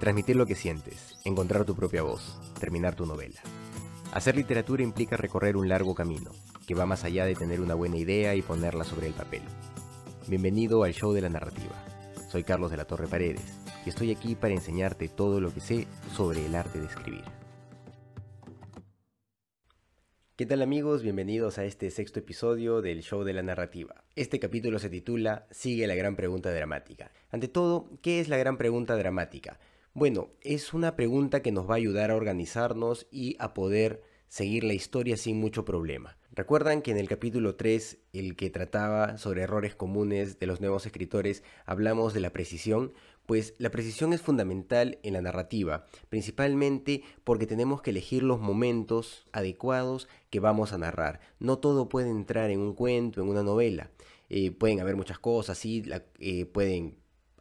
Transmitir lo que sientes, encontrar tu propia voz, terminar tu novela. Hacer literatura implica recorrer un largo camino, que va más allá de tener una buena idea y ponerla sobre el papel. Bienvenido al show de la narrativa. Soy Carlos de la Torre Paredes y estoy aquí para enseñarte todo lo que sé sobre el arte de escribir. ¿Qué tal amigos? Bienvenidos a este sexto episodio del show de la narrativa. Este capítulo se titula Sigue la gran pregunta dramática. Ante todo, ¿qué es la gran pregunta dramática? Bueno, es una pregunta que nos va a ayudar a organizarnos y a poder seguir la historia sin mucho problema. Recuerdan que en el capítulo 3, el que trataba sobre errores comunes de los nuevos escritores, hablamos de la precisión, pues la precisión es fundamental en la narrativa, principalmente porque tenemos que elegir los momentos adecuados que vamos a narrar. No todo puede entrar en un cuento, en una novela. Eh, pueden haber muchas cosas, sí, eh, pueden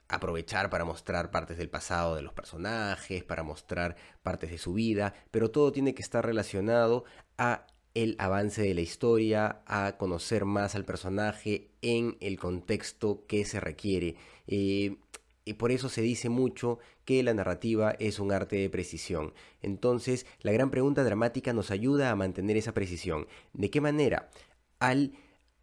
aprovechar para mostrar partes del pasado de los personajes, para mostrar partes de su vida, pero todo tiene que estar relacionado a el avance de la historia, a conocer más al personaje en el contexto que se requiere. Eh, y por eso se dice mucho que la narrativa es un arte de precisión. Entonces, la gran pregunta dramática nos ayuda a mantener esa precisión. ¿De qué manera? Al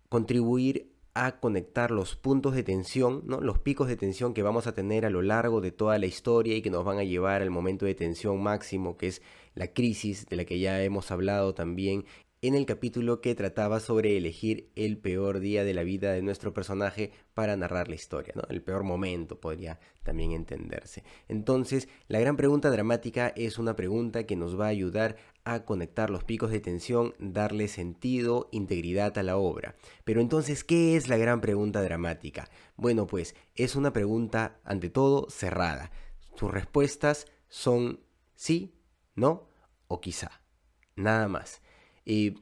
contribuir a conectar los puntos de tensión, ¿no? los picos de tensión que vamos a tener a lo largo de toda la historia y que nos van a llevar al momento de tensión máximo, que es la crisis de la que ya hemos hablado también en el capítulo que trataba sobre elegir el peor día de la vida de nuestro personaje para narrar la historia, ¿no? El peor momento podría también entenderse. Entonces, la gran pregunta dramática es una pregunta que nos va a ayudar a conectar los picos de tensión, darle sentido, integridad a la obra. Pero entonces, ¿qué es la gran pregunta dramática? Bueno, pues es una pregunta, ante todo, cerrada. Sus respuestas son sí, no o quizá. Nada más. Y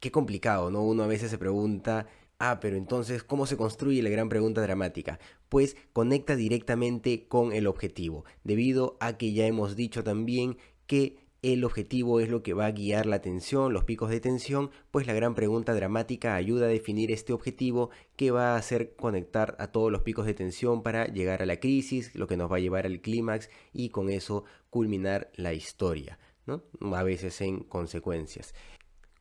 qué complicado, ¿no? Uno a veces se pregunta, ah, pero entonces, ¿cómo se construye la gran pregunta dramática? Pues conecta directamente con el objetivo, debido a que ya hemos dicho también que el objetivo es lo que va a guiar la atención, los picos de tensión, pues la gran pregunta dramática ayuda a definir este objetivo que va a hacer conectar a todos los picos de tensión para llegar a la crisis, lo que nos va a llevar al clímax y con eso culminar la historia, ¿no? A veces en consecuencias.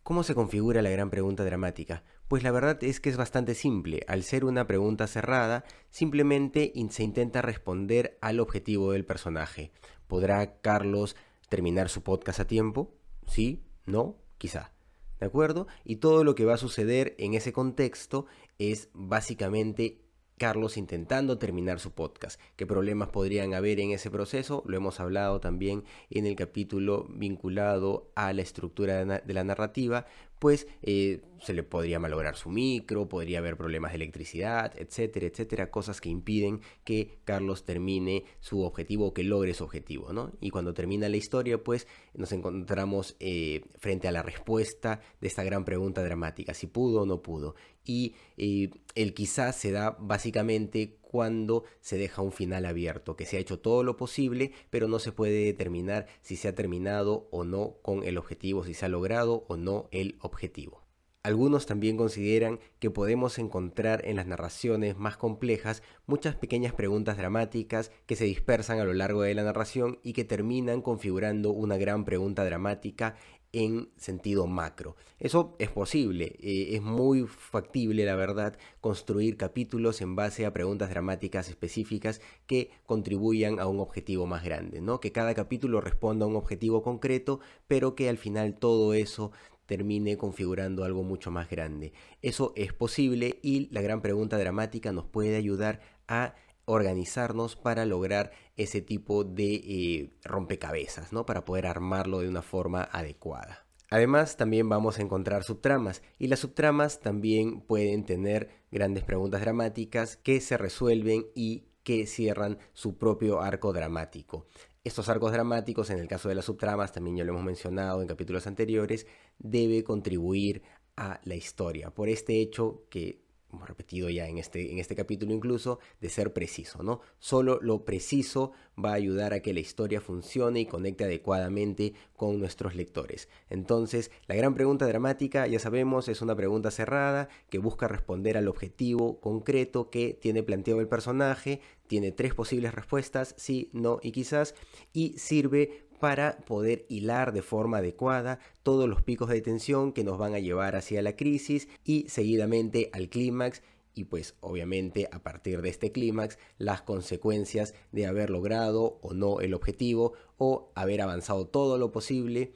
¿Cómo se configura la gran pregunta dramática? Pues la verdad es que es bastante simple. Al ser una pregunta cerrada, simplemente se intenta responder al objetivo del personaje. ¿Podrá Carlos terminar su podcast a tiempo? ¿Sí? ¿No? Quizá. ¿De acuerdo? Y todo lo que va a suceder en ese contexto es básicamente Carlos intentando terminar su podcast. ¿Qué problemas podrían haber en ese proceso? Lo hemos hablado también en el capítulo vinculado a la estructura de la narrativa, pues eh, se le podría malograr su micro, podría haber problemas de electricidad, etcétera, etcétera, cosas que impiden que Carlos termine su objetivo o que logre su objetivo, ¿no? Y cuando termina la historia, pues nos encontramos eh, frente a la respuesta de esta gran pregunta dramática, si pudo o no pudo. Y eh, el quizás se da básicamente cuando se deja un final abierto, que se ha hecho todo lo posible, pero no se puede determinar si se ha terminado o no con el objetivo, si se ha logrado o no el objetivo. Algunos también consideran que podemos encontrar en las narraciones más complejas muchas pequeñas preguntas dramáticas que se dispersan a lo largo de la narración y que terminan configurando una gran pregunta dramática en sentido macro. Eso es posible, eh, es muy factible, la verdad, construir capítulos en base a preguntas dramáticas específicas que contribuyan a un objetivo más grande, ¿no? Que cada capítulo responda a un objetivo concreto, pero que al final todo eso termine configurando algo mucho más grande. Eso es posible y la gran pregunta dramática nos puede ayudar a organizarnos para lograr ese tipo de eh, rompecabezas, ¿no? Para poder armarlo de una forma adecuada. Además, también vamos a encontrar subtramas y las subtramas también pueden tener grandes preguntas dramáticas que se resuelven y que cierran su propio arco dramático. Estos arcos dramáticos, en el caso de las subtramas, también ya lo hemos mencionado en capítulos anteriores, debe contribuir a la historia por este hecho que hemos repetido ya en este, en este capítulo incluso, de ser preciso, ¿no? Solo lo preciso va a ayudar a que la historia funcione y conecte adecuadamente con nuestros lectores. Entonces, la gran pregunta dramática, ya sabemos, es una pregunta cerrada que busca responder al objetivo concreto que tiene planteado el personaje, tiene tres posibles respuestas, sí, no y quizás, y sirve para poder hilar de forma adecuada todos los picos de tensión que nos van a llevar hacia la crisis y seguidamente al clímax y pues obviamente a partir de este clímax las consecuencias de haber logrado o no el objetivo o haber avanzado todo lo posible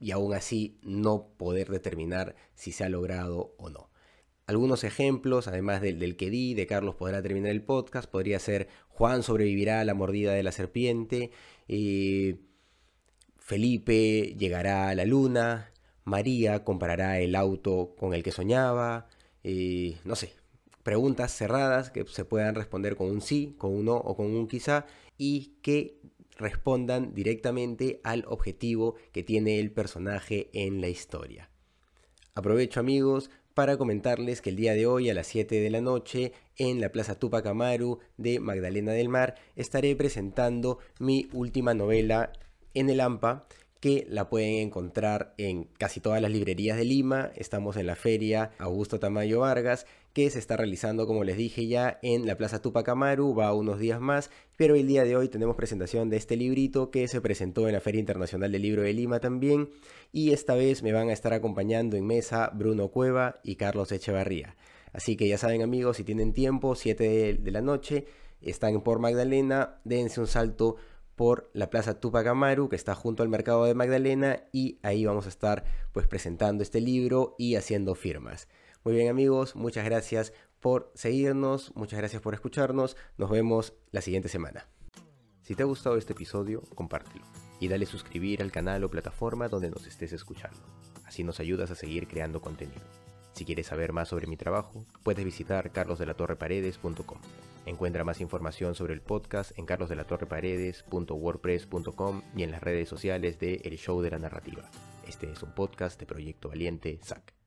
y aún así no poder determinar si se ha logrado o no. Algunos ejemplos, además del, que di, de Carlos podrá terminar el podcast, podría ser Juan sobrevivirá a la mordida de la serpiente, eh, Felipe llegará a la luna, María comprará el auto con el que soñaba, eh, no sé, preguntas cerradas que se puedan responder con un sí, con un no o con un quizá y que respondan directamente al objetivo que tiene el personaje en la historia. Aprovecho amigos para comentarles que el día de hoy a las 7 de la noche en la Plaza Tupac Amaru de Magdalena del Mar estaré presentando mi última novela en el AMPA que la pueden encontrar en casi todas las librerías de Lima. Estamos en la feria Augusto Tamayo Vargas, que se está realizando, como les dije ya, en la Plaza Tupac Amaru, va unos días más, pero el día de hoy tenemos presentación de este librito que se presentó en la Feria Internacional del Libro de Lima también, y esta vez me van a estar acompañando en mesa Bruno Cueva y Carlos Echevarría. Así que ya saben amigos, si tienen tiempo, 7 de la noche, están por Magdalena, dense un salto por la Plaza Tupac Amaru, que está junto al mercado de Magdalena, y ahí vamos a estar pues presentando este libro y haciendo firmas. Muy bien amigos, muchas gracias por seguirnos, muchas gracias por escucharnos, nos vemos la siguiente semana. Si te ha gustado este episodio, compártelo y dale suscribir al canal o plataforma donde nos estés escuchando. Así nos ayudas a seguir creando contenido. Si quieres saber más sobre mi trabajo, puedes visitar carlosdelatorreparedes.com. Encuentra más información sobre el podcast en carlosdelatorreparedes.wordpress.com y en las redes sociales de El Show de la Narrativa. Este es un podcast de Proyecto Valiente, SAC.